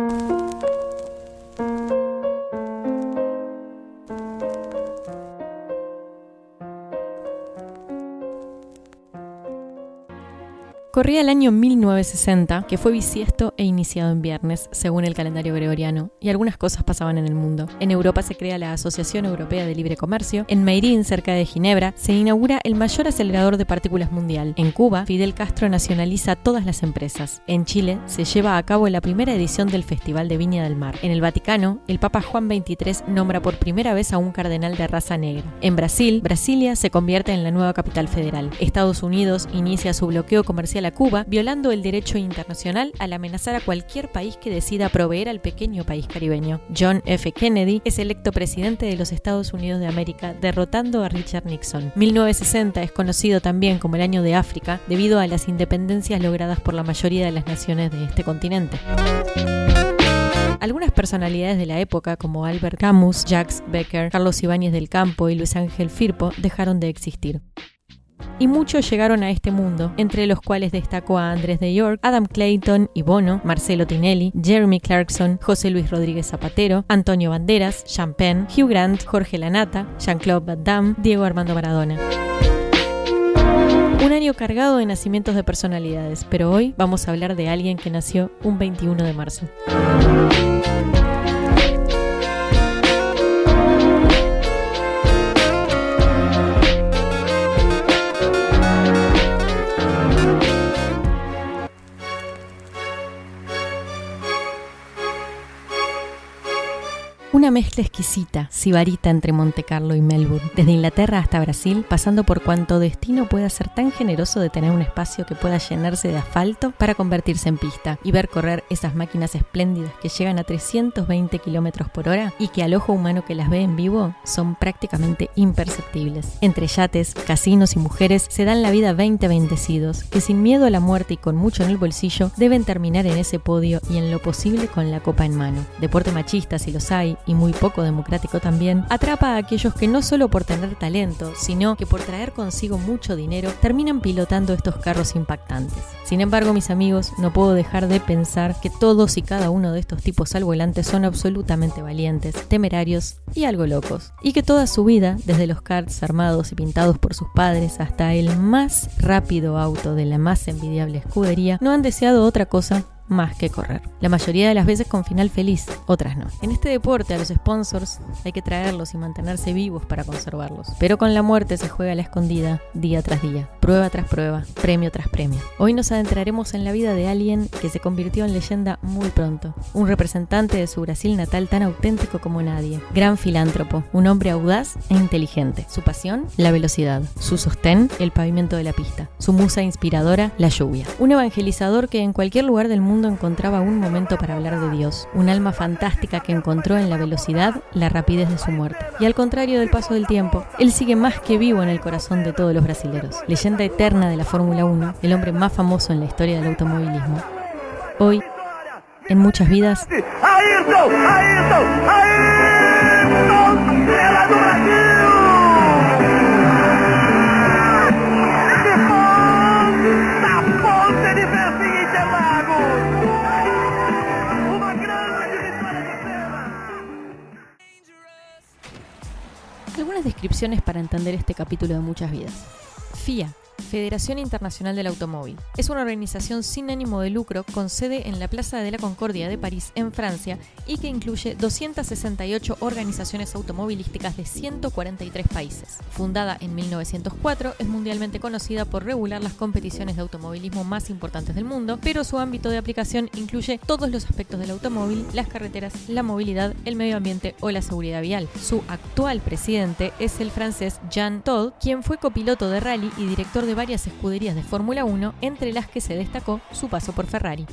Thank you. Corría el año 1960, que fue bisiesto e iniciado en viernes, según el calendario gregoriano, y algunas cosas pasaban en el mundo. En Europa se crea la Asociación Europea de Libre Comercio, en Meirín, cerca de Ginebra, se inaugura el mayor acelerador de partículas mundial. En Cuba, Fidel Castro nacionaliza todas las empresas. En Chile, se lleva a cabo la primera edición del Festival de Viña del Mar. En el Vaticano, el Papa Juan XXIII nombra por primera vez a un cardenal de raza negra. En Brasil, Brasilia se convierte en la nueva capital federal. Estados Unidos inicia su bloqueo comercial a Cuba, violando el derecho internacional al amenazar a cualquier país que decida proveer al pequeño país caribeño. John F. Kennedy es electo presidente de los Estados Unidos de América, derrotando a Richard Nixon. 1960 es conocido también como el año de África, debido a las independencias logradas por la mayoría de las naciones de este continente. Algunas personalidades de la época, como Albert Camus, Jacques Becker, Carlos Ibáñez del Campo y Luis Ángel Firpo, dejaron de existir y muchos llegaron a este mundo, entre los cuales destacó a Andrés de York, Adam Clayton y Bono, Marcelo Tinelli, Jeremy Clarkson, José Luis Rodríguez Zapatero, Antonio Banderas, Penn, Hugh Grant, Jorge Lanata, Jean-Claude Van Damme, Diego Armando Maradona. Un año cargado de nacimientos de personalidades, pero hoy vamos a hablar de alguien que nació un 21 de marzo. Una mezcla exquisita, sibarita entre Monte Carlo y Melbourne, desde Inglaterra hasta Brasil, pasando por cuanto destino pueda ser tan generoso de tener un espacio que pueda llenarse de asfalto para convertirse en pista y ver correr esas máquinas espléndidas que llegan a 320 kilómetros por hora y que al ojo humano que las ve en vivo son prácticamente imperceptibles. Entre yates, casinos y mujeres se dan la vida 20 bendecidos que sin miedo a la muerte y con mucho en el bolsillo deben terminar en ese podio y en lo posible con la copa en mano. Deporte machista si los hay muy poco democrático también, atrapa a aquellos que no solo por tener talento, sino que por traer consigo mucho dinero, terminan pilotando estos carros impactantes. Sin embargo, mis amigos, no puedo dejar de pensar que todos y cada uno de estos tipos al volante son absolutamente valientes, temerarios y algo locos. Y que toda su vida, desde los karts armados y pintados por sus padres hasta el más rápido auto de la más envidiable escudería, no han deseado otra cosa más que correr. La mayoría de las veces con final feliz, otras no. En este deporte a los sponsors hay que traerlos y mantenerse vivos para conservarlos. Pero con la muerte se juega a la escondida día tras día, prueba tras prueba, premio tras premio. Hoy nos adentraremos en la vida de alguien que se convirtió en leyenda muy pronto. Un representante de su Brasil natal tan auténtico como nadie. Gran filántropo, un hombre audaz e inteligente. Su pasión, la velocidad. Su sostén, el pavimento de la pista. Su musa inspiradora, la lluvia. Un evangelizador que en cualquier lugar del mundo encontraba un momento para hablar de Dios, un alma fantástica que encontró en la velocidad la rapidez de su muerte. Y al contrario del paso del tiempo, él sigue más que vivo en el corazón de todos los brasileros. Leyenda eterna de la Fórmula 1, el hombre más famoso en la historia del automovilismo. Hoy, en muchas vidas... Algunas para entender este capítulo de muchas vidas. FIA, Federación Internacional del Automóvil. Es una organización sin ánimo de lucro con sede en la Plaza de la Concordia de París, en Francia, y que incluye 268 organizaciones automovilísticas de 143 países. Fundada en 1904, es mundialmente conocida por regular las competiciones de automovilismo más importantes del mundo, pero su ámbito de aplicación incluye todos los aspectos del automóvil, las carreteras, la movilidad, el medio ambiente o la seguridad vial. Su actual presidente es el francés Jean Todt, quien fue copiloto de rally y director de varias escuderías de Fórmula 1, entre las que se destacó su paso por Ferrari.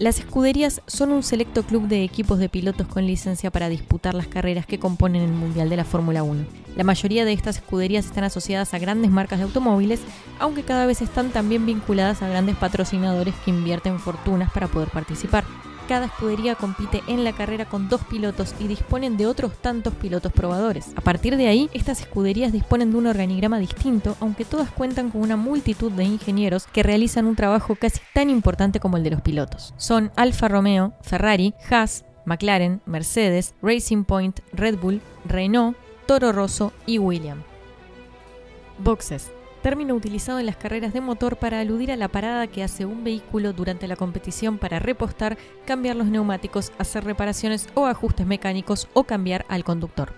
Las escuderías son un selecto club de equipos de pilotos con licencia para disputar las carreras que componen el Mundial de la Fórmula 1. La mayoría de estas escuderías están asociadas a grandes marcas de automóviles, aunque cada vez están también vinculadas a grandes patrocinadores que invierten fortunas para poder participar. Cada escudería compite en la carrera con dos pilotos y disponen de otros tantos pilotos probadores. A partir de ahí, estas escuderías disponen de un organigrama distinto, aunque todas cuentan con una multitud de ingenieros que realizan un trabajo casi tan importante como el de los pilotos. Son Alfa Romeo, Ferrari, Haas, McLaren, Mercedes, Racing Point, Red Bull, Renault, Toro Rosso y William. Boxes. Término utilizado en las carreras de motor para aludir a la parada que hace un vehículo durante la competición para repostar, cambiar los neumáticos, hacer reparaciones o ajustes mecánicos o cambiar al conductor.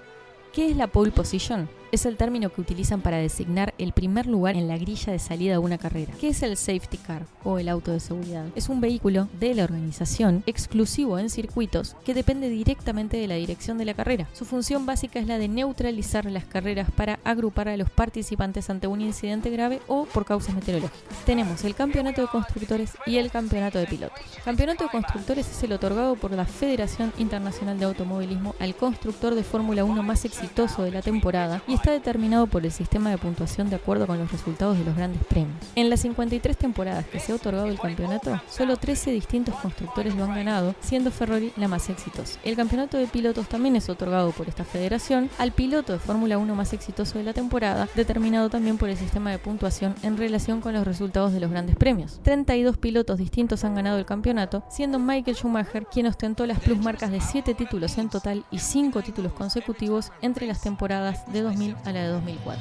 ¿Qué es la pole position? Es el término que utilizan para designar el primer lugar en la grilla de salida de una carrera. ¿Qué es el safety car o el auto de seguridad? Es un vehículo de la organización exclusivo en circuitos que depende directamente de la dirección de la carrera. Su función básica es la de neutralizar las carreras para agrupar a los participantes ante un incidente grave o por causas meteorológicas. Tenemos el campeonato de constructores y el campeonato de pilotos. Campeonato de constructores es el otorgado por la Federación Internacional de Automovilismo al constructor de Fórmula 1 más exitoso de la temporada y está determinado por el sistema de puntuación de acuerdo con los resultados de los grandes premios. En las 53 temporadas que se ha otorgado el campeonato, solo 13 distintos constructores lo han ganado, siendo Ferrari la más exitosa. El campeonato de pilotos también es otorgado por esta federación al piloto de Fórmula 1 más exitoso de la temporada, determinado también por el sistema de puntuación en relación con los resultados de los grandes premios. 32 pilotos distintos han ganado el campeonato, siendo Michael Schumacher quien ostentó las plusmarcas de 7 títulos en total y 5 títulos consecutivos entre las temporadas de 2000 a la de 2004.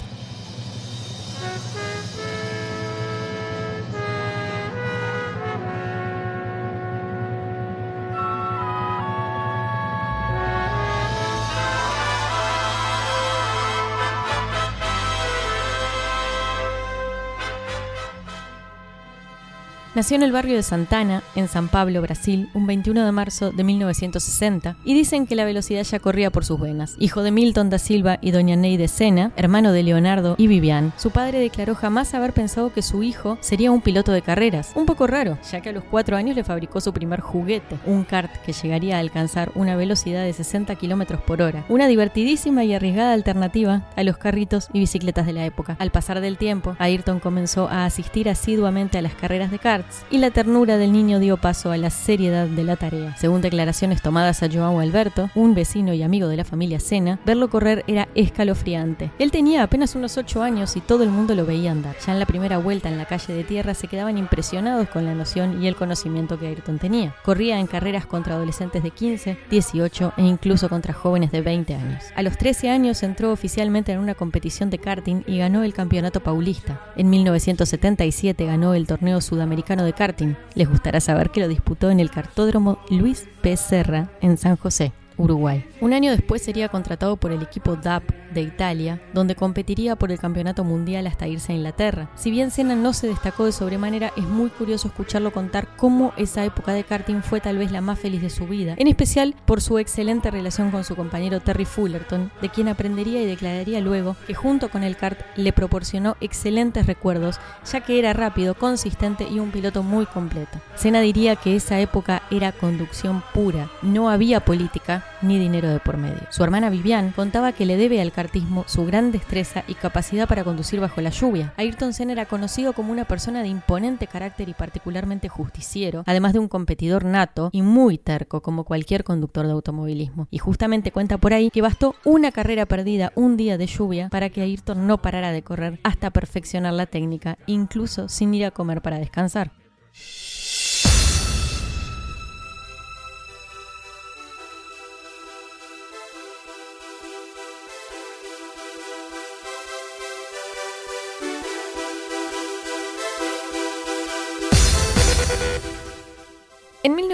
Nació en el barrio de Santana, en San Pablo, Brasil, un 21 de marzo de 1960, y dicen que la velocidad ya corría por sus venas. Hijo de Milton da Silva y doña Neide Sena, hermano de Leonardo y Vivian, su padre declaró jamás haber pensado que su hijo sería un piloto de carreras. Un poco raro, ya que a los cuatro años le fabricó su primer juguete, un kart que llegaría a alcanzar una velocidad de 60 kilómetros por hora. Una divertidísima y arriesgada alternativa a los carritos y bicicletas de la época. Al pasar del tiempo, Ayrton comenzó a asistir asiduamente a las carreras de kart y la ternura del niño dio paso a la seriedad de la tarea. Según declaraciones tomadas a Joao Alberto, un vecino y amigo de la familia Sena, verlo correr era escalofriante. Él tenía apenas unos 8 años y todo el mundo lo veía andar. Ya en la primera vuelta en la calle de tierra se quedaban impresionados con la noción y el conocimiento que Ayrton tenía. Corría en carreras contra adolescentes de 15, 18 e incluso contra jóvenes de 20 años. A los 13 años entró oficialmente en una competición de karting y ganó el campeonato paulista. En 1977 ganó el torneo sudamericano de karting. Les gustará saber que lo disputó en el cartódromo Luis P. Serra en San José. Uruguay. Un año después sería contratado por el equipo DAP de Italia, donde competiría por el campeonato mundial hasta irse a Inglaterra. Si bien Senna no se destacó de sobremanera, es muy curioso escucharlo contar cómo esa época de karting fue tal vez la más feliz de su vida, en especial por su excelente relación con su compañero Terry Fullerton, de quien aprendería y declararía luego que junto con el kart le proporcionó excelentes recuerdos, ya que era rápido, consistente y un piloto muy completo. Senna diría que esa época era conducción pura, no había política, ni dinero de por medio. Su hermana Vivian contaba que le debe al su gran destreza y capacidad para conducir bajo la lluvia. Ayrton Senna era conocido como una persona de imponente carácter y particularmente justiciero, además de un competidor nato y muy terco como cualquier conductor de automovilismo. Y justamente cuenta por ahí que bastó una carrera perdida un día de lluvia para que Ayrton no parara de correr hasta perfeccionar la técnica, incluso sin ir a comer para descansar.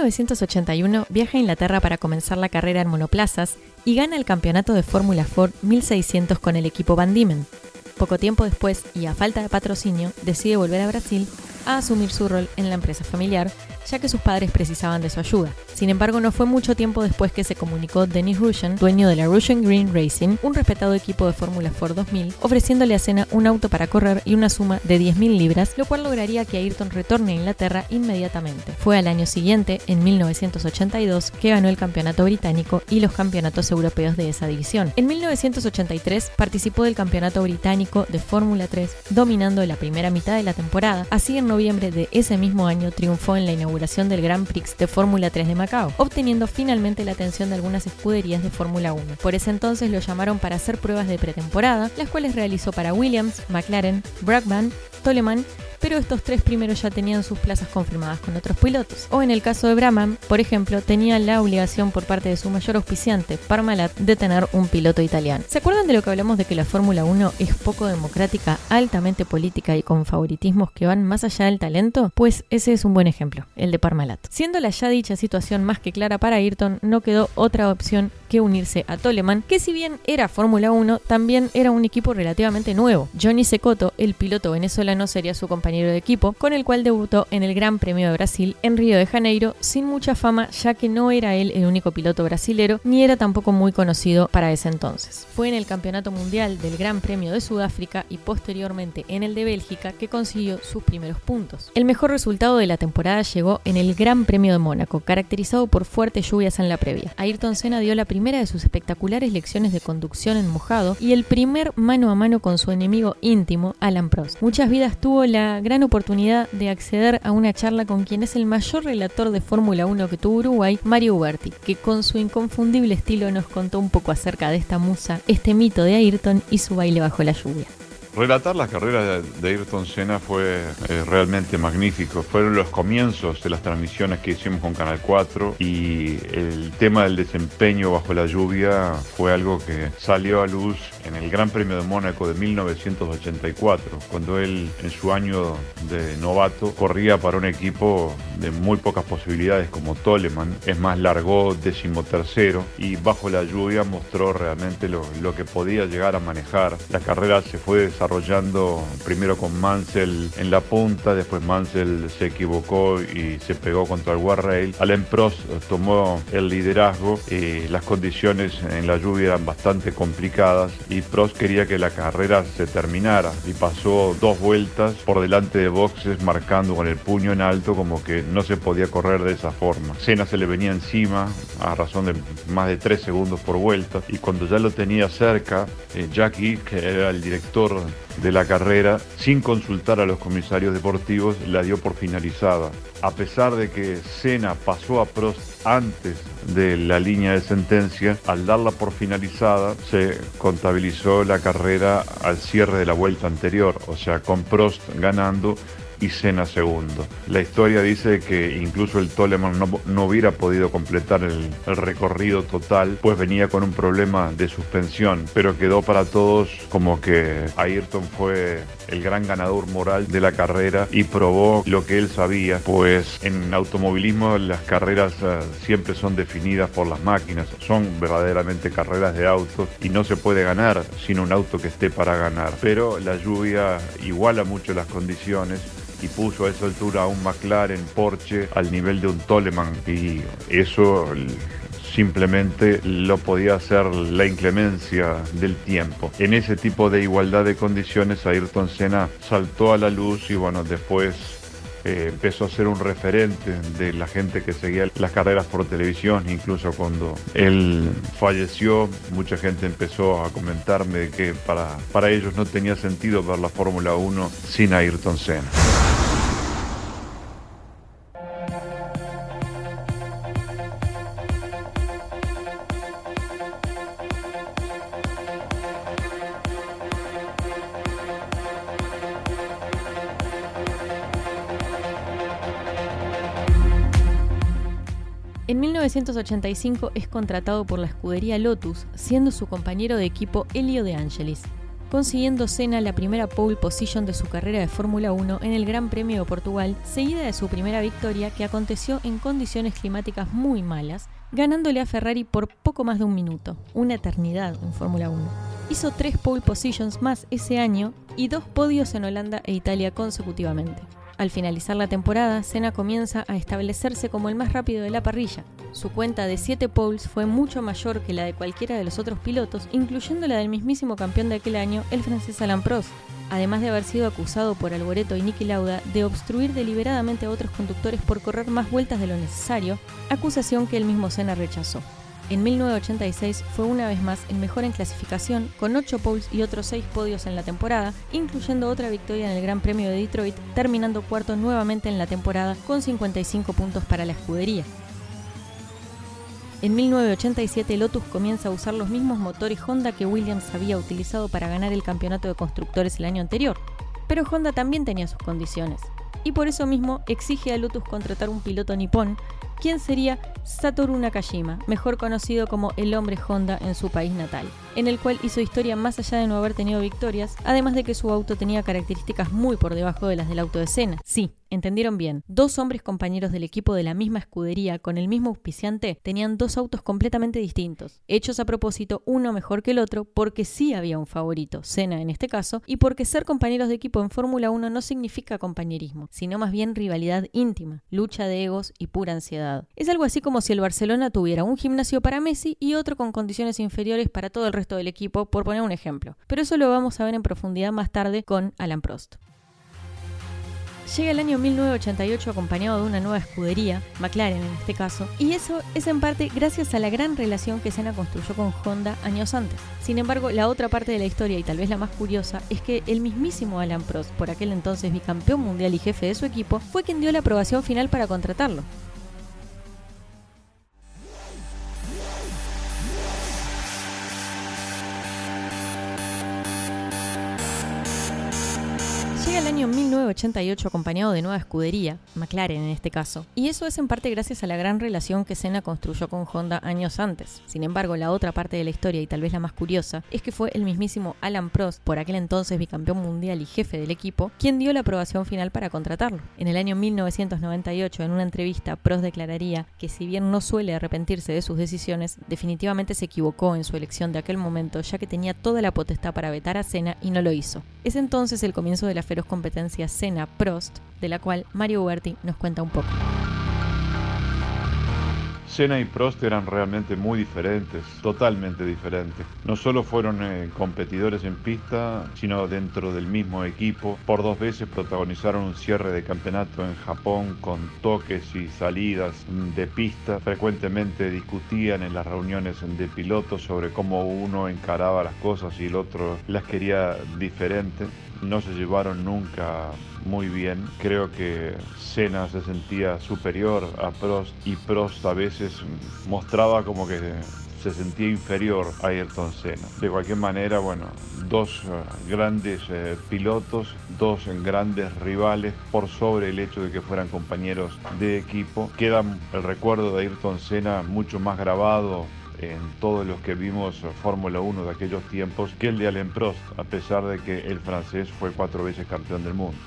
1981 viaja a Inglaterra para comenzar la carrera en monoplazas y gana el campeonato de Fórmula Ford 1600 con el equipo Van Diemen. Poco tiempo después, y a falta de patrocinio, decide volver a Brasil a asumir su rol en la empresa familiar, ya que sus padres precisaban de su ayuda. Sin embargo, no fue mucho tiempo después que se comunicó Dennis Russian, dueño de la Russian Green Racing, un respetado equipo de Fórmula Ford 2000, ofreciéndole a Senna un auto para correr y una suma de 10.000 libras, lo cual lograría que Ayrton retorne a Inglaterra inmediatamente. Fue al año siguiente, en 1982, que ganó el campeonato británico y los campeonatos europeos de esa división. En 1983 participó del campeonato británico de Fórmula 3, dominando la primera mitad de la temporada. Así en noviembre de ese mismo año triunfó en la inauguración inauguración del Grand Prix de Fórmula 3 de Macao, obteniendo finalmente la atención de algunas escuderías de Fórmula 1. Por ese entonces lo llamaron para hacer pruebas de pretemporada, las cuales realizó para Williams, McLaren, Brabham, Toleman pero estos tres primeros ya tenían sus plazas confirmadas con otros pilotos. O en el caso de Brahman, por ejemplo, tenía la obligación por parte de su mayor auspiciante, Parmalat, de tener un piloto italiano. ¿Se acuerdan de lo que hablamos de que la Fórmula 1 es poco democrática, altamente política y con favoritismos que van más allá del talento? Pues ese es un buen ejemplo, de Parmalat. Siendo la ya dicha situación más que clara para Ayrton, no quedó otra opción que unirse a Toleman, que si bien era Fórmula 1, también era un equipo relativamente nuevo. Johnny Secoto, el piloto venezolano, sería su compañero de equipo, con el cual debutó en el Gran Premio de Brasil en Río de Janeiro, sin mucha fama ya que no era él el único piloto brasilero, ni era tampoco muy conocido para ese entonces. Fue en el Campeonato Mundial del Gran Premio de Sudáfrica y posteriormente en el de Bélgica que consiguió sus primeros puntos. El mejor resultado de la temporada llegó en el Gran Premio de Mónaco, caracterizado por fuertes lluvias en la previa. Ayrton Senna dio la primera de sus espectaculares lecciones de conducción en mojado y el primer mano a mano con su enemigo íntimo, Alan Prost. Muchas vidas tuvo la gran oportunidad de acceder a una charla con quien es el mayor relator de Fórmula 1 que tuvo Uruguay, Mario Uberti, que con su inconfundible estilo nos contó un poco acerca de esta musa, este mito de Ayrton y su baile bajo la lluvia. Relatar las carreras de Ayrton Senna fue eh, realmente magnífico. Fueron los comienzos de las transmisiones que hicimos con Canal 4 y el tema del desempeño bajo la lluvia fue algo que salió a luz en el Gran Premio de Mónaco de 1984, cuando él en su año de novato corría para un equipo de muy pocas posibilidades como Toleman. Es más, largó decimotercero y bajo la lluvia mostró realmente lo, lo que podía llegar a manejar. La carrera se fue desarrollando primero con Mansell en la punta, después Mansell se equivocó y se pegó contra el guardrail. Alain Prost tomó el liderazgo, y las condiciones en la lluvia eran bastante complicadas Prost quería que la carrera se terminara y pasó dos vueltas por delante de boxes marcando con el puño en alto como que no se podía correr de esa forma. Senna se le venía encima a razón de más de tres segundos por vuelta y cuando ya lo tenía cerca, eh, Jackie, que era el director de la carrera, sin consultar a los comisarios deportivos, la dio por finalizada. A pesar de que Senna pasó a Prost antes de la línea de sentencia, al darla por finalizada, se contabilizó la carrera al cierre de la vuelta anterior, o sea, con Prost ganando y Senna segundo. La historia dice que incluso el Toleman no, hubiera podido completar el, recorrido total, pues venía con un problema de suspensión, pero quedó para todos como que Ayrton fue el gran ganador moral de la carrera y probó lo que él sabía, pues en automovilismo las carreras eh, siempre son definidas por las máquinas, son verdaderamente carreras de autos y no se puede ganar sin un auto que esté para ganar, pero la lluvia iguala mucho las condiciones y puso a esa altura a un McLaren Porsche al nivel de un Toleman y eso simplemente lo podía hacer la inclemencia del tiempo. En ese tipo de igualdad de condiciones Ayrton Senna saltó a la luz y bueno, después eh, empezó a ser un referente de la gente que seguía las carreras por televisión, incluso cuando él falleció, mucha gente empezó a comentarme que para, para ellos no tenía sentido ver la Fórmula 1 sin Ayrton Senna. 1985 es contratado por la escudería Lotus, siendo su compañero de equipo Elio De Angelis, consiguiendo Senna la primera pole position de su carrera de Fórmula 1 en el Gran Premio de Portugal, seguida de su primera victoria que aconteció en condiciones climáticas muy malas, ganándole a Ferrari por poco más de un minuto, una eternidad en Fórmula 1. Hizo tres pole positions más ese año y dos podios en Holanda e Italia consecutivamente. Al finalizar la temporada, Senna comienza a establecerse como el más rápido de la parrilla. Su cuenta de 7 poles fue mucho mayor que la de cualquiera de los otros pilotos, incluyendo la del mismísimo campeón de aquel año, el francés Alain Prost, además de haber sido acusado por Alboreto y Niki Lauda de obstruir deliberadamente a otros conductores por correr más vueltas de lo necesario, acusación que el mismo Senna rechazó. En 1986 fue una vez más el mejor en clasificación, con 8 poles y otros 6 podios en la temporada, incluyendo otra victoria en el Gran Premio de Detroit, terminando cuarto nuevamente en la temporada con 55 puntos para la escudería. En 1987 Lotus comienza a usar los mismos motores Honda que Williams había utilizado para ganar el campeonato de constructores el año anterior, pero Honda también tenía sus condiciones, y por eso mismo exige a Lotus contratar un piloto nipón quien sería Satoru Nakajima, mejor conocido como el hombre Honda en su país natal, en el cual hizo historia más allá de no haber tenido victorias, además de que su auto tenía características muy por debajo de las del auto de escena. Sí, entendieron bien, dos hombres compañeros del equipo de la misma escudería con el mismo auspiciante tenían dos autos completamente distintos, hechos a propósito uno mejor que el otro porque sí había un favorito, Senna en este caso, y porque ser compañeros de equipo en Fórmula 1 no significa compañerismo, sino más bien rivalidad íntima, lucha de egos y pura ansiedad. Es algo así como si el Barcelona tuviera un gimnasio para Messi y otro con condiciones inferiores para todo el resto del equipo, por poner un ejemplo. Pero eso lo vamos a ver en profundidad más tarde con Alan Prost. Llega el año 1988 acompañado de una nueva escudería, McLaren en este caso, y eso es en parte gracias a la gran relación que Senna construyó con Honda años antes. Sin embargo, la otra parte de la historia, y tal vez la más curiosa, es que el mismísimo Alan Prost, por aquel entonces bicampeón mundial y jefe de su equipo, fue quien dio la aprobación final para contratarlo. 1988 acompañado de nueva escudería, McLaren en este caso, y eso es en parte gracias a la gran relación que Senna construyó con Honda años antes. Sin embargo, la otra parte de la historia, y tal vez la más curiosa, es que fue el mismísimo Alan Prost, por aquel entonces bicampeón mundial y jefe del equipo, quien dio la aprobación final para contratarlo. En el año 1998, en una entrevista, Prost declararía que si bien no suele arrepentirse de sus decisiones, definitivamente se equivocó en su elección de aquel momento, ya que tenía toda la potestad para vetar a Senna y no lo hizo. Es entonces el comienzo de la feroz competencia competencia Senna-Prost, de la cual Mario Huberti nos cuenta un poco. Senna y Prost eran realmente muy diferentes, totalmente diferentes. No solo fueron eh, competidores en pista, sino dentro del mismo equipo. Por dos veces protagonizaron un cierre de campeonato en Japón con toques y salidas de pista. Frecuentemente discutían en las reuniones de pilotos sobre cómo uno encaraba las cosas y el otro las quería diferentes no se llevaron nunca muy bien. Creo que Senna se sentía superior a Prost y Prost a veces mostraba como que se sentía inferior a Ayrton Senna. De cualquier manera, bueno, dos eh, grandes eh, pilotos, dos grandes rivales por sobre el hecho de que fueran compañeros de equipo. Queda el recuerdo de Ayrton Senna mucho más grabado en todos los que vimos Fórmula 1 de aquellos tiempos que el de Alain Prost, a pesar de que el francés fue cuatro veces campeón del mundo.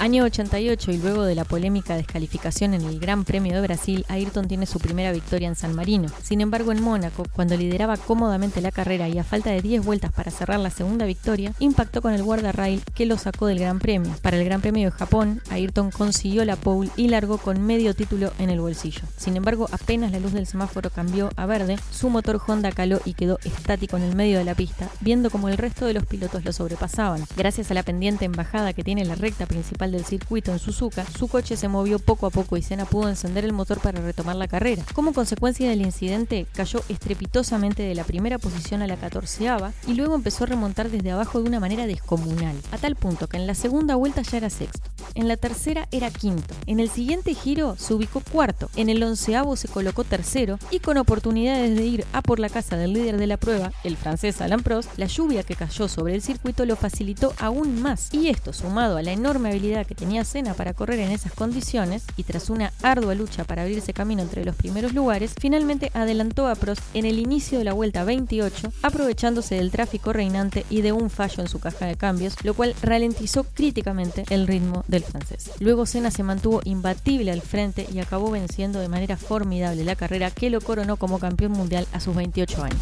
Año 88 y luego de la polémica descalificación en el Gran Premio de Brasil, Ayrton tiene su primera victoria en San Marino. Sin embargo, en Mónaco, cuando lideraba cómodamente la carrera y a falta de 10 vueltas para cerrar la segunda victoria, impactó con el guardarrail que lo sacó del Gran Premio. Para el Gran Premio de Japón, Ayrton consiguió la pole y largó con medio título en el bolsillo. Sin embargo, apenas la luz del semáforo cambió a verde, su motor Honda caló y quedó estático en el medio de la pista, viendo como el resto de los pilotos lo sobrepasaban. Gracias a la pendiente embajada que tiene la recta principal del circuito en Suzuka, su coche se movió poco a poco y Senna pudo encender el motor para retomar la carrera. Como consecuencia del incidente, cayó estrepitosamente de la primera posición a la catorceava y luego empezó a remontar desde abajo de una manera descomunal, a tal punto que en la segunda vuelta ya era sexto, en la tercera era quinto, en el siguiente giro se ubicó cuarto, en el onceavo se colocó tercero y con oportunidades de ir a por la casa del líder de la prueba, el francés Alain Prost, la lluvia que cayó sobre el circuito lo facilitó aún más y esto sumado a la enorme habilidad que tenía Senna para correr en esas condiciones y tras una ardua lucha para abrirse camino entre los primeros lugares, finalmente adelantó a Prost en el inicio de la vuelta 28, aprovechándose del tráfico reinante y de un fallo en su caja de cambios, lo cual ralentizó críticamente el ritmo del francés. Luego Senna se mantuvo imbatible al frente y acabó venciendo de manera formidable la carrera que lo coronó como campeón mundial a sus 28 años.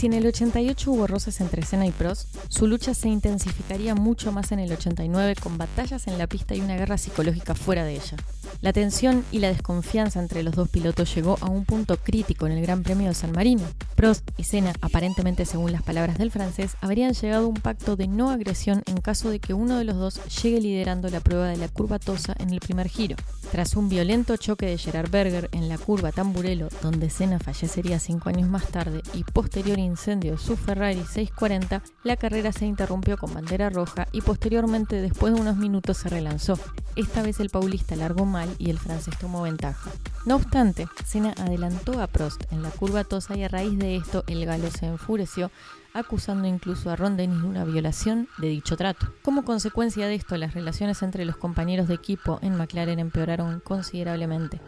Sin en el 88 hubo roces entre Senna y Prost, su lucha se intensificaría mucho más en el 89 con batallas en la pista y una guerra psicológica fuera de ella. La tensión y la desconfianza entre los dos pilotos llegó a un punto crítico en el Gran Premio de San Marino. Prost y Senna, aparentemente según las palabras del francés, habrían llegado a un pacto de no agresión en caso de que uno de los dos llegue liderando la prueba de la curva Tosa en el primer giro. Tras un violento choque de Gerard Berger en la curva Tamburello, donde Senna fallecería cinco años más tarde, y posterior incendio su Ferrari 640, la carrera se interrumpió con bandera roja y posteriormente, después de unos minutos, se relanzó. Esta vez el paulista largó mal y el francés tomó ventaja. No obstante, Senna adelantó a Prost en la curva Tosa y a raíz de esto el galo se enfureció acusando incluso a Ron de una violación de dicho trato. Como consecuencia de esto, las relaciones entre los compañeros de equipo en McLaren empeoraron considerablemente.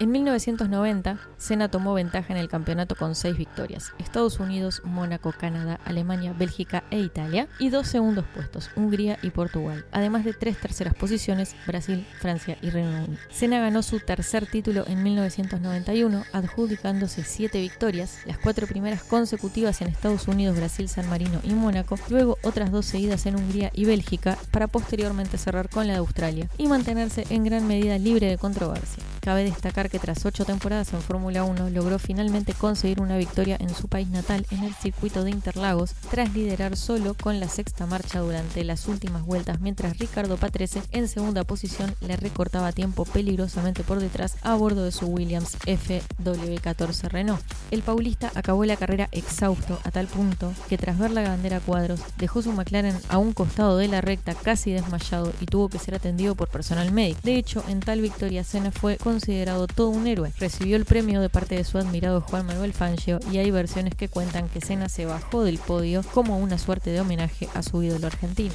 En 1990, Senna tomó ventaja en el campeonato con seis victorias: Estados Unidos, Mónaco, Canadá, Alemania, Bélgica e Italia, y dos segundos puestos: Hungría y Portugal, además de tres terceras posiciones: Brasil, Francia y Reino Unido. Senna ganó su tercer título en 1991, adjudicándose siete victorias, las cuatro primeras consecutivas en Estados Unidos, Brasil, San Marino y Mónaco, luego otras dos seguidas en Hungría y Bélgica, para posteriormente cerrar con la de Australia y mantenerse en gran medida libre de controversia. Cabe destacar que tras ocho temporadas en Fórmula 1 logró finalmente conseguir una victoria en su país natal en el circuito de Interlagos tras liderar solo con la sexta marcha durante las últimas vueltas mientras Ricardo Patrese en segunda posición le recortaba tiempo peligrosamente por detrás a bordo de su Williams FW14 Renault. El paulista acabó la carrera exhausto a tal punto que tras ver la bandera cuadros dejó su McLaren a un costado de la recta casi desmayado y tuvo que ser atendido por personal médico. De hecho, en tal victoria Senna fue con considerado todo un héroe. Recibió el premio de parte de su admirado Juan Manuel Fangio y hay versiones que cuentan que Senna se bajó del podio como una suerte de homenaje a su ídolo argentino.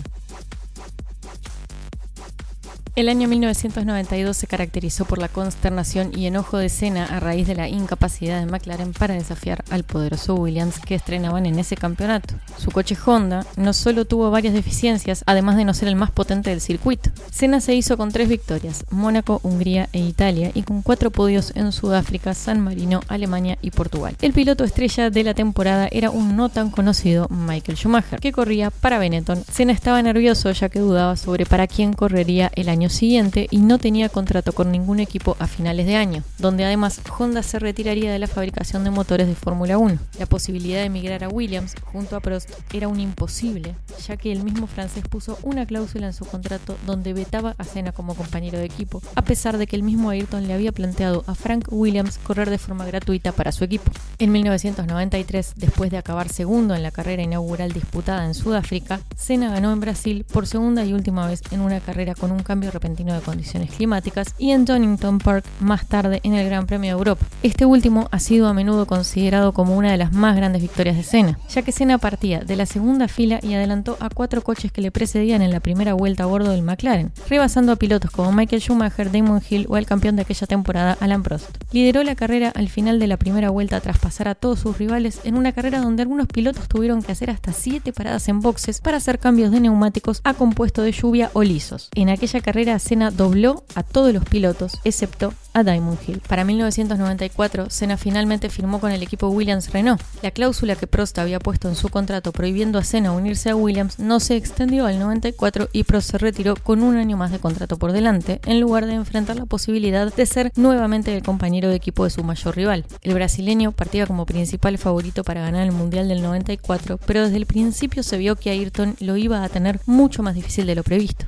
El año 1992 se caracterizó por la consternación y enojo de Senna a raíz de la incapacidad de McLaren para desafiar al poderoso Williams que estrenaban en ese campeonato. Su coche Honda no solo tuvo varias deficiencias, además de no ser el más potente del circuito. Senna se hizo con tres victorias, Mónaco, Hungría e Italia, y con cuatro podios en Sudáfrica, San Marino, Alemania y Portugal. El piloto estrella de la temporada era un no tan conocido Michael Schumacher, que corría para Benetton. Senna estaba nervioso ya que dudaba sobre para quién correría el año siguiente y no tenía contrato con ningún equipo a finales de año, donde además Honda se retiraría de la fabricación de motores de Fórmula 1. La posibilidad de emigrar a Williams junto a Prost era un imposible, ya que el mismo francés puso una cláusula en su contrato donde vetaba a Senna como compañero de equipo, a pesar de que el mismo Ayrton le había planteado a Frank Williams correr de forma gratuita para su equipo. En 1993, después de acabar segundo en la carrera inaugural disputada en Sudáfrica, Senna ganó en Brasil por segunda y última vez en una carrera con un cambio repentino de condiciones climáticas y en Donington Park más tarde en el Gran Premio de Europa. Este último ha sido a menudo considerado como una de las más grandes victorias de Senna, ya que Senna partía de la segunda fila y adelantó a cuatro coches que le precedían en la primera vuelta a bordo del McLaren, rebasando a pilotos como Michael Schumacher, Damon Hill o el campeón de aquella temporada, Alan Prost. Lideró la carrera al final de la primera vuelta tras pasar a todos sus rivales en una carrera donde algunos pilotos tuvieron que hacer hasta siete paradas en boxes para hacer cambios de neumáticos a compuesto de lluvia o lisos. En aquella carrera Senna dobló a todos los pilotos, excepto a Diamond Hill. Para 1994, Senna finalmente firmó con el equipo Williams Renault. La cláusula que Prost había puesto en su contrato prohibiendo a Senna unirse a Williams no se extendió al 94 y Prost se retiró con un año más de contrato por delante, en lugar de enfrentar la posibilidad de ser nuevamente el compañero de equipo de su mayor rival. El brasileño partía como principal favorito para ganar el Mundial del 94, pero desde el principio se vio que Ayrton lo iba a tener mucho más difícil de lo previsto.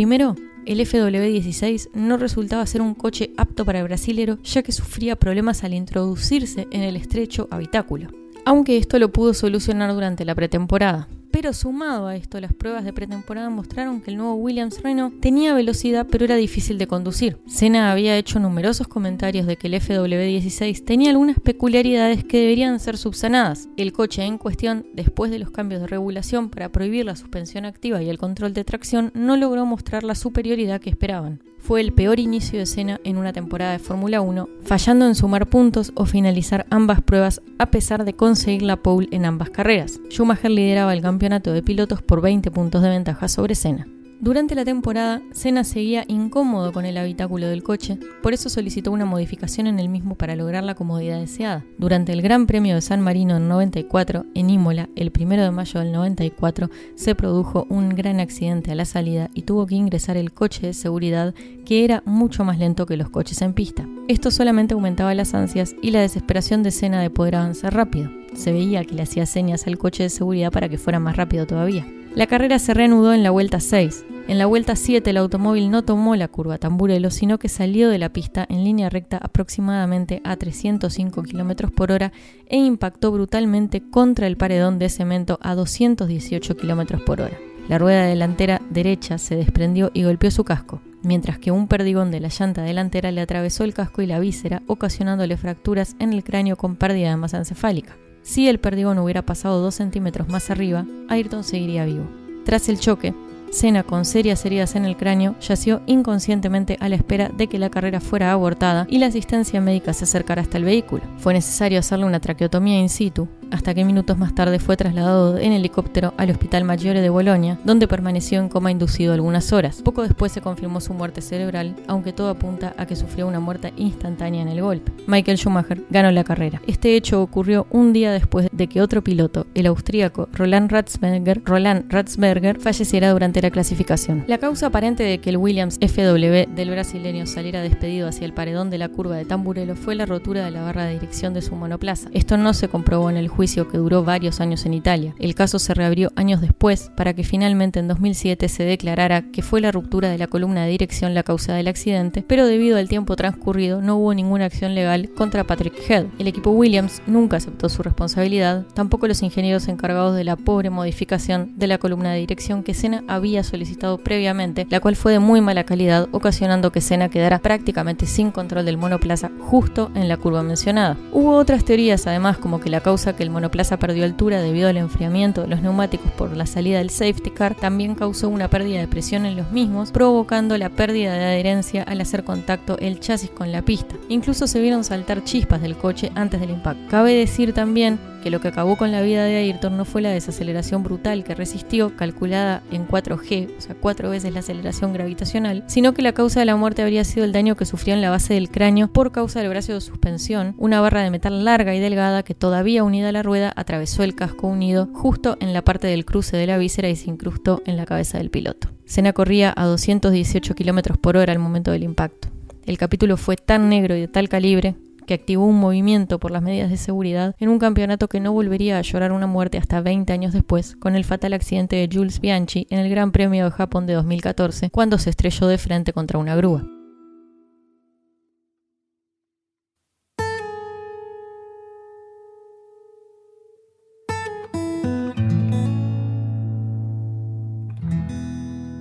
Primero, el FW16 no resultaba ser un coche apto para el brasilero ya que sufría problemas al introducirse en el estrecho habitáculo, aunque esto lo pudo solucionar durante la pretemporada. Pero sumado a esto, las pruebas de pretemporada mostraron que el nuevo Williams Renault tenía velocidad pero era difícil de conducir. Senna había hecho numerosos comentarios de que el FW16 tenía algunas peculiaridades que deberían ser subsanadas. El coche en cuestión, después de los cambios de regulación para prohibir la suspensión activa y el control de tracción, no logró mostrar la superioridad que esperaban. Fue el peor inicio de escena en una temporada de Fórmula 1, fallando en sumar puntos o finalizar ambas pruebas a pesar de conseguir la pole en ambas carreras. Schumacher lideraba el campeonato de pilotos por 20 puntos de ventaja sobre Senna. Durante la temporada, Senna seguía incómodo con el habitáculo del coche, por eso solicitó una modificación en el mismo para lograr la comodidad deseada. Durante el Gran Premio de San Marino en 94, en Imola, el 1 de mayo del 94, se produjo un gran accidente a la salida y tuvo que ingresar el coche de seguridad que era mucho más lento que los coches en pista. Esto solamente aumentaba las ansias y la desesperación de Senna de poder avanzar rápido. Se veía que le hacía señas al coche de seguridad para que fuera más rápido todavía. La carrera se reanudó en la vuelta 6. En la vuelta 7 el automóvil no tomó la curva Tamburelo, sino que salió de la pista en línea recta aproximadamente a 305 km por hora e impactó brutalmente contra el paredón de cemento a 218 km por hora. La rueda delantera derecha se desprendió y golpeó su casco, mientras que un perdigón de la llanta delantera le atravesó el casco y la víscera, ocasionándole fracturas en el cráneo con pérdida de masa encefálica. Si el perdigón hubiera pasado dos centímetros más arriba, Ayrton seguiría vivo. Tras el choque, Senna, con serias heridas en el cráneo, yació inconscientemente a la espera de que la carrera fuera abortada y la asistencia médica se acercara hasta el vehículo. Fue necesario hacerle una traqueotomía in situ, hasta que minutos más tarde fue trasladado en helicóptero al Hospital Maggiore de Bolonia, donde permaneció en coma inducido algunas horas. Poco después se confirmó su muerte cerebral, aunque todo apunta a que sufrió una muerte instantánea en el golpe. Michael Schumacher ganó la carrera. Este hecho ocurrió un día después de que otro piloto, el austríaco Roland Ratzberger, Roland Ratzberger falleciera durante la clasificación. La causa aparente de que el Williams FW del brasileño saliera despedido hacia el paredón de la curva de Tamburello fue la rotura de la barra de dirección de su monoplaza. Esto no se comprobó en el juicio juicio que duró varios años en Italia. El caso se reabrió años después para que finalmente en 2007 se declarara que fue la ruptura de la columna de dirección la causa del accidente, pero debido al tiempo transcurrido no hubo ninguna acción legal contra Patrick Head. El equipo Williams nunca aceptó su responsabilidad, tampoco los ingenieros encargados de la pobre modificación de la columna de dirección que Senna había solicitado previamente, la cual fue de muy mala calidad, ocasionando que Senna quedara prácticamente sin control del monoplaza justo en la curva mencionada. Hubo otras teorías además como que la causa que el monoplaza perdió altura debido al enfriamiento de los neumáticos por la salida del safety car, también causó una pérdida de presión en los mismos, provocando la pérdida de adherencia al hacer contacto el chasis con la pista. Incluso se vieron saltar chispas del coche antes del impacto. Cabe decir también que lo que acabó con la vida de Ayrton no fue la desaceleración brutal que resistió, calculada en 4G, o sea, cuatro veces la aceleración gravitacional, sino que la causa de la muerte habría sido el daño que sufrió en la base del cráneo por causa del brazo de suspensión, una barra de metal larga y delgada que todavía unida a la rueda atravesó el casco unido justo en la parte del cruce de la víscera y se incrustó en la cabeza del piloto. Senna corría a 218 km por hora al momento del impacto. El capítulo fue tan negro y de tal calibre que activó un movimiento por las medidas de seguridad en un campeonato que no volvería a llorar una muerte hasta 20 años después, con el fatal accidente de Jules Bianchi en el Gran Premio de Japón de 2014, cuando se estrelló de frente contra una grúa.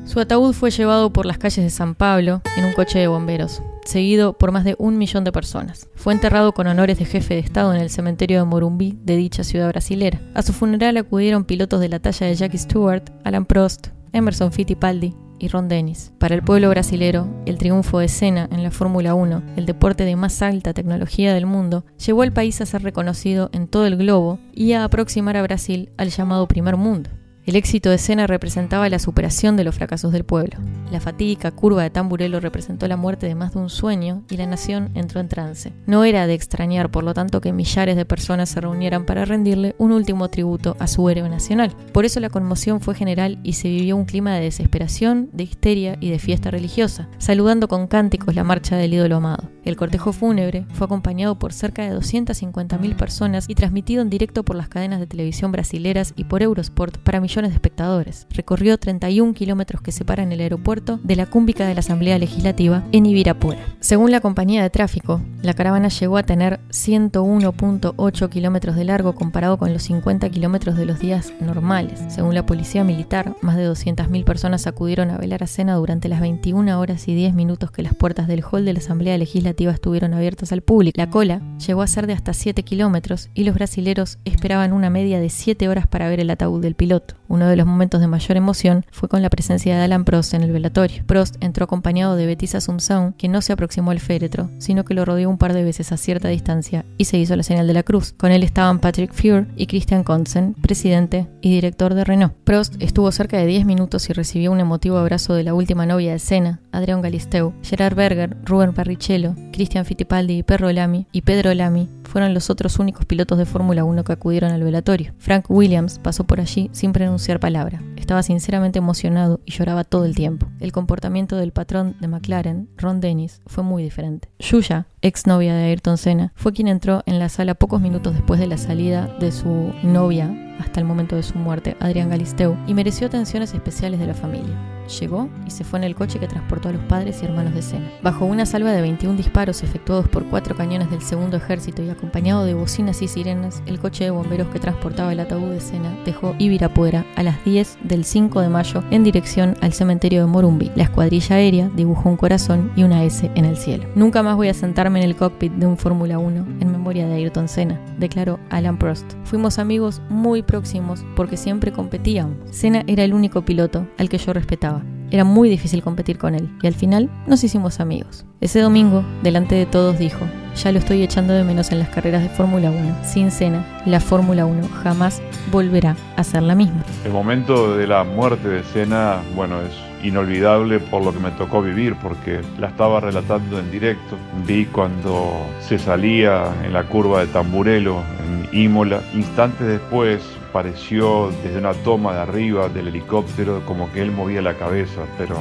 Su ataúd fue llevado por las calles de San Pablo en un coche de bomberos, seguido por más de un millón de personas. Fue enterrado con honores de jefe de Estado en el cementerio de Morumbí de dicha ciudad brasilera. A su funeral acudieron pilotos de la talla de Jackie Stewart, Alan Prost, Emerson Fittipaldi y Ron Dennis. Para el pueblo brasilero, el triunfo de Senna en la Fórmula 1, el deporte de más alta tecnología del mundo, llevó al país a ser reconocido en todo el globo y a aproximar a Brasil al llamado primer mundo. El éxito de Senna representaba la superación de los fracasos del pueblo. La fatídica curva de Tamburello representó la muerte de más de un sueño y la nación entró en trance. No era de extrañar, por lo tanto, que millares de personas se reunieran para rendirle un último tributo a su héroe nacional. Por eso la conmoción fue general y se vivió un clima de desesperación, de histeria y de fiesta religiosa, saludando con cánticos la marcha del ídolo amado. El cortejo fúnebre fue acompañado por cerca de 250.000 personas y transmitido en directo por las cadenas de televisión brasileras y por Eurosport para millones de espectadores. Recorrió 31 kilómetros que separan el aeropuerto de la cúmbica de la Asamblea Legislativa en Ibirapuera. Según la compañía de tráfico, la caravana llegó a tener 101.8 kilómetros de largo comparado con los 50 kilómetros de los días normales. Según la policía militar, más de 200.000 personas acudieron a velar a cena durante las 21 horas y 10 minutos que las puertas del hall de la Asamblea Legislativa estuvieron abiertas al público. La cola llegó a ser de hasta 7 kilómetros y los brasileros esperaban una media de 7 horas para ver el ataúd del piloto. Uno de los momentos de mayor emoción fue con la presencia de Alan Prost en el velatorio. Prost entró acompañado de Betis Assumpção, que no se aproximó al féretro, sino que lo rodeó un par de veces a cierta distancia y se hizo la señal de la cruz. Con él estaban Patrick Fuhr y Christian Konzen, presidente y director de Renault. Prost estuvo cerca de 10 minutos y recibió un emotivo abrazo de la última novia de Senna, Adrián Galisteu, Gerard Berger, Ruben Barrichello, Christian Fittipaldi y Perro Lamy y Pedro Lamy fueron los otros únicos pilotos de Fórmula 1 que acudieron al velatorio. Frank Williams pasó por allí sin pronunciar palabra. Estaba sinceramente emocionado y lloraba todo el tiempo. El comportamiento del patrón de McLaren, Ron Dennis, fue muy diferente. Yuya, ex novia de Ayrton Senna, fue quien entró en la sala pocos minutos después de la salida de su novia hasta el momento de su muerte, Adrián Galisteu, y mereció atenciones especiales de la familia. Llegó y se fue en el coche que transportó a los padres y hermanos de Senna. Bajo una salva de 21 disparos efectuados por cuatro cañones del segundo ejército y acompañado de bocinas y sirenas, el coche de bomberos que transportaba el ataúd de Senna dejó Ibirapuera a las 10 del 5 de mayo en dirección al cementerio de Morumbi. La escuadrilla aérea dibujó un corazón y una S en el cielo. Nunca más voy a sentarme en el cockpit de un Fórmula 1 en memoria de Ayrton Senna, declaró Alan Prost. Fuimos amigos muy próximos porque siempre competíamos. Senna era el único piloto al que yo respetaba. Era muy difícil competir con él y al final nos hicimos amigos. Ese domingo, delante de todos, dijo, ya lo estoy echando de menos en las carreras de Fórmula 1. Sin Senna, la Fórmula 1 jamás volverá a ser la misma. El momento de la muerte de Senna, bueno, es inolvidable por lo que me tocó vivir, porque la estaba relatando en directo. Vi cuando se salía en la curva de Tamburelo, en Imola. Instantes después pareció desde una toma de arriba del helicóptero como que él movía la cabeza, pero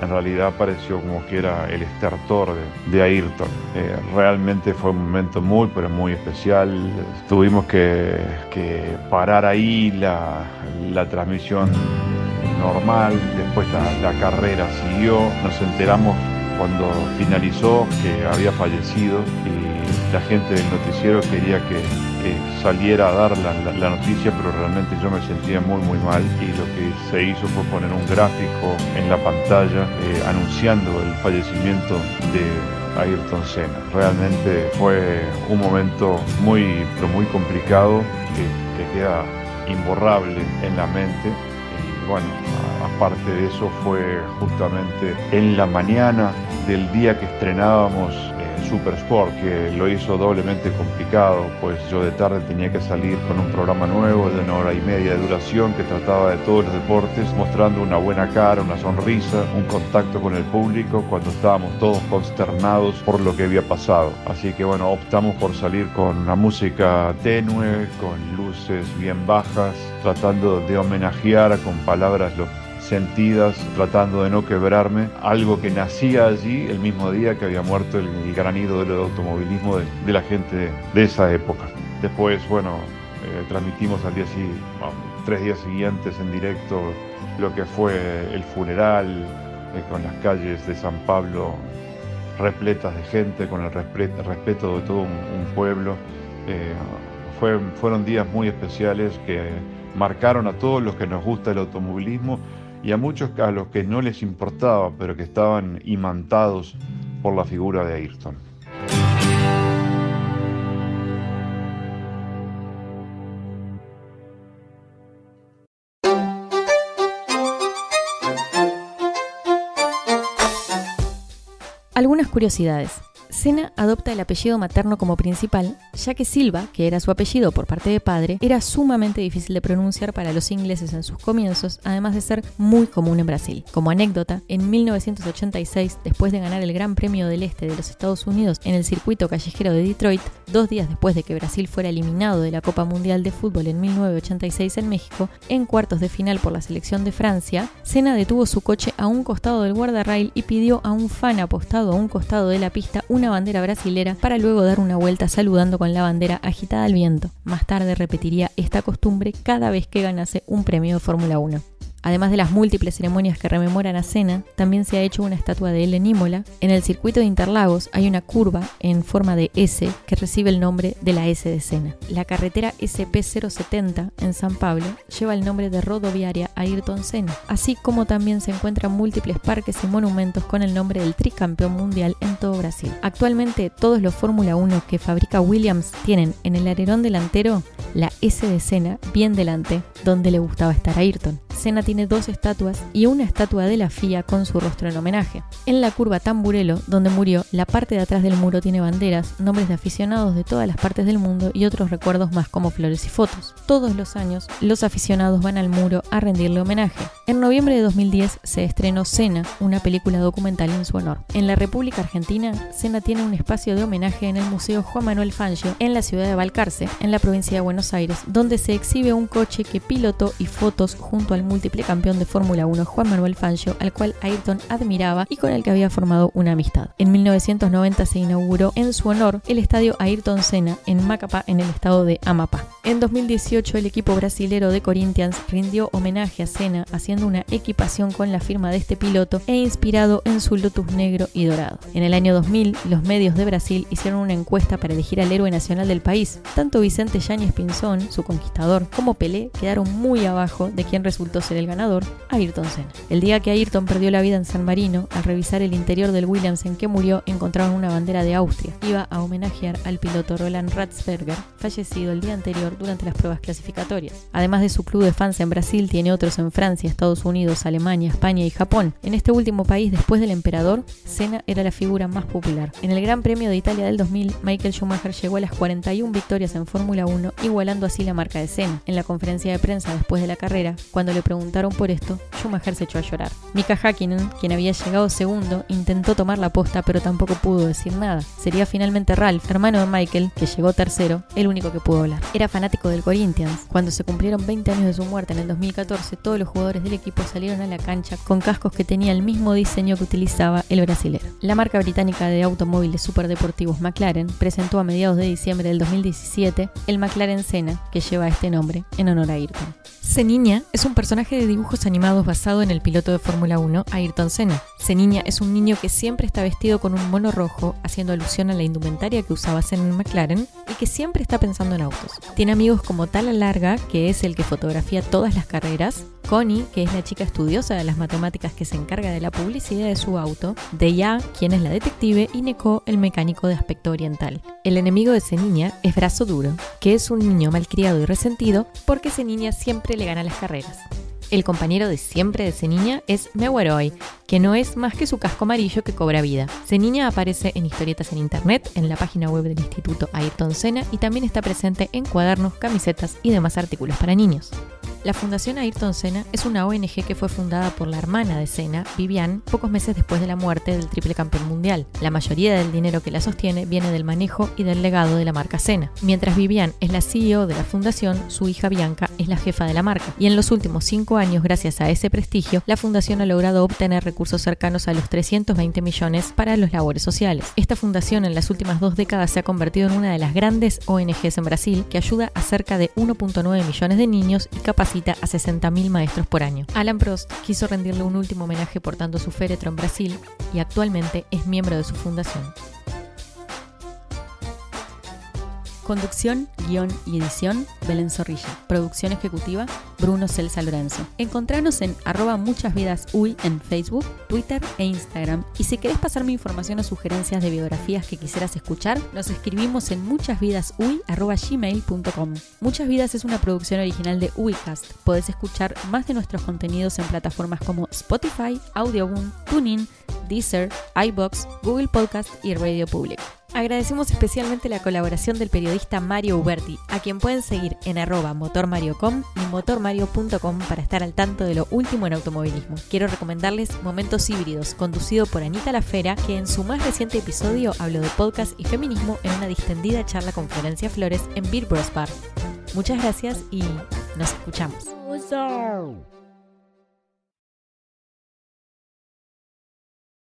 en realidad pareció como que era el estertor de, Ayrton. Eh, realmente fue un momento muy, pero muy especial. Tuvimos que, parar ahí la, la transmisión normal, después la, carrera siguió, nos enteramos cuando finalizó que había fallecido y la gente del noticiero quería que, saliera a dar la, noticia, pero realmente yo me sentía muy muy mal y lo que se hizo fue poner un gráfico en la pantalla eh, anunciando el fallecimiento de Ayrton Senna. Realmente fue un momento muy, pero muy complicado que, que queda imborrable en la mente bueno, aparte de eso fue justamente en la mañana del día que estrenábamos Super Sport, que lo hizo doblemente complicado, pues yo de tarde tenía que salir con un programa nuevo de una hora y media de duración que trataba de todos los deportes, mostrando una buena cara, una sonrisa, un contacto con el público cuando estábamos todos consternados por lo que había pasado. Así que bueno, optamos por salir con una música tenue, con luces bien bajas, tratando de homenajear con palabras lo sentidas, tratando de no quebrarme, algo que nacía allí el mismo día que había muerto el, gran ídolo del automovilismo de, la gente de esa época. Después, bueno, eh, transmitimos al día siguiente, tres días siguientes en directo lo que fue el funeral, eh, con las calles de San Pablo repletas de gente, con el respeto, de todo un, pueblo. Eh, fueron días muy especiales que marcaron a todos los que nos gusta el automovilismo y a muchos a los que no les importaba, pero que estaban imantados por la figura de Ayrton. Algunas curiosidades. Sena adopta el apellido materno como principal, ya que Silva, que era su apellido por parte de padre, era sumamente difícil de pronunciar para los ingleses en sus comienzos, además de ser muy común en Brasil. Como anécdota, en 1986, después de ganar el Gran Premio del Este de los Estados Unidos en el circuito callejero de Detroit, dos días después de que Brasil fuera eliminado de la Copa Mundial de Fútbol en 1986 en México, en cuartos de final por la selección de Francia, Senna detuvo su coche a un costado del guardarrail y pidió a un fan apostado a un costado de la pista una bandera brasilera para luego dar una vuelta saludando con la bandera agitada al viento. Más tarde repetiría esta costumbre cada vez que ganase un premio de Fórmula 1. Además de las múltiples ceremonias que rememoran a Senna, también se ha hecho una estatua de él en Imola. En el circuito de Interlagos hay una curva en forma de S que recibe el nombre de la S de Senna. La carretera SP070 en San Pablo lleva el nombre de rodoviaria Ayrton Senna, así como también se encuentran múltiples parques y monumentos con el nombre del tricampeón mundial en todo Brasil. Actualmente todos los Fórmula 1 que fabrica Williams tienen en el alerón delantero la S de Senna bien delante, donde le gustaba estar a Ayrton. Senna tiene dos estatuas y una estatua de la FIA con su rostro en homenaje. En la curva Tamburelo, donde murió, la parte de atrás del muro tiene banderas, nombres de aficionados de todas las partes del mundo y otros recuerdos más como flores y fotos. Todos los años, los aficionados van al muro a rendirle homenaje. En noviembre de 2010 se estrenó Senna, una película documental en su honor. En la República Argentina, Senna tiene un espacio de homenaje en el Museo Juan Manuel Fangio en la ciudad de Balcarce, en la provincia de Buenos Aires, donde se exhibe un coche que pilotó y fotos junto al múltiple campeón de Fórmula 1 Juan Manuel Fangio, al cual Ayrton admiraba y con el que había formado una amistad. En 1990 se inauguró en su honor el estadio Ayrton Senna en Macapá, en el estado de Amapá. En 2018 el equipo brasilero de Corinthians rindió homenaje a Senna haciendo una equipación con la firma de este piloto e inspirado en su Lotus negro y dorado. En el año 2000 los medios de Brasil hicieron una encuesta para elegir al héroe nacional del país. Tanto Vicente Yáñez Pinzón, su conquistador, como Pelé quedaron muy abajo de quien resultó ser el ganador, Ayrton Senna. El día que Ayrton perdió la vida en San Marino, al revisar el interior del Williams en que murió, encontraron una bandera de Austria. Iba a homenajear al piloto Roland Ratzberger, fallecido el día anterior durante las pruebas clasificatorias. Además de su club de fans en Brasil, tiene otros en Francia, Estados Unidos, Alemania, España y Japón. En este último país, después del emperador, Senna era la figura más popular. En el Gran Premio de Italia del 2000, Michael Schumacher llegó a las 41 victorias en Fórmula 1, igualando así la marca de Senna. En la conferencia de prensa después de la carrera, cuando le preguntaron por esto, Schumacher se echó a llorar. Mika Hakkinen, quien había llegado segundo, intentó tomar la posta pero tampoco pudo decir nada. Sería finalmente Ralph, hermano de Michael, que llegó tercero, el único que pudo hablar. Era fanático del Corinthians. Cuando se cumplieron 20 años de su muerte en el 2014, todos los jugadores del equipo salieron a la cancha con cascos que tenían el mismo diseño que utilizaba el brasilero. La marca británica de automóviles superdeportivos McLaren presentó a mediados de diciembre del 2017 el McLaren Senna, que lleva este nombre en honor a Ayrton. Seniña es un personaje de dibujos animados basado en el piloto de Fórmula 1 Ayrton Senna. Seniña es un niño que siempre está vestido con un mono rojo, haciendo alusión a la indumentaria que usaba Senna en McLaren, y que siempre está pensando en autos. Tiene amigos como Tala Larga, que es el que fotografía todas las carreras, Connie, que es la chica estudiosa de las matemáticas que se encarga de la publicidad de su auto, Deya, quien es la detective, y Neko, el mecánico de aspecto oriental. El enemigo de Seniña es Brazo Duro, que es un niño malcriado y resentido porque Seniña siempre le gana las carreras. El compañero de siempre de Seniña es Meweroi, que no es más que su casco amarillo que cobra vida. Seniña aparece en historietas en internet, en la página web del Instituto Ayrton Senna y también está presente en cuadernos, camisetas y demás artículos para niños. La Fundación Ayrton Senna es una ONG que fue fundada por la hermana de Senna, Vivian, pocos meses después de la muerte del triple campeón mundial. La mayoría del dinero que la sostiene viene del manejo y del legado de la marca Senna. Mientras Vivian es la CEO de la fundación, su hija Bianca es la jefa de la marca. Y en los últimos cinco años, gracias a ese prestigio, la fundación ha logrado obtener recursos cercanos a los 320 millones para los labores sociales. Esta fundación en las últimas dos décadas se ha convertido en una de las grandes ONGs en Brasil que ayuda a cerca de 1.9 millones de niños y capacita a 60.000 maestros por año. Alan Prost quiso rendirle un último homenaje portando su féretro en Brasil y actualmente es miembro de su fundación. Conducción, guion y edición, Belén Zorrilla. Producción ejecutiva, Bruno Celsa Lorenzo. Encontranos en arroba muchas vidas uy en Facebook, Twitter e Instagram. Y si querés pasarme información o sugerencias de biografías que quisieras escuchar, nos escribimos en muchasvidasuy.gmail.com. Muchas Vidas es una producción original de Uycast. Podés escuchar más de nuestros contenidos en plataformas como Spotify, Audioboom, TuneIn, Deezer, iBox, Google Podcast y Radio Public. Agradecemos especialmente la colaboración del periodista Mario Uberti, a quien pueden seguir en arroba motormario.com y motormario.com para estar al tanto de lo último en automovilismo. Quiero recomendarles Momentos Híbridos, conducido por Anita Lafera, que en su más reciente episodio habló de podcast y feminismo en una distendida charla con Florencia Flores en Beer Bros Bar. Muchas gracias y nos escuchamos.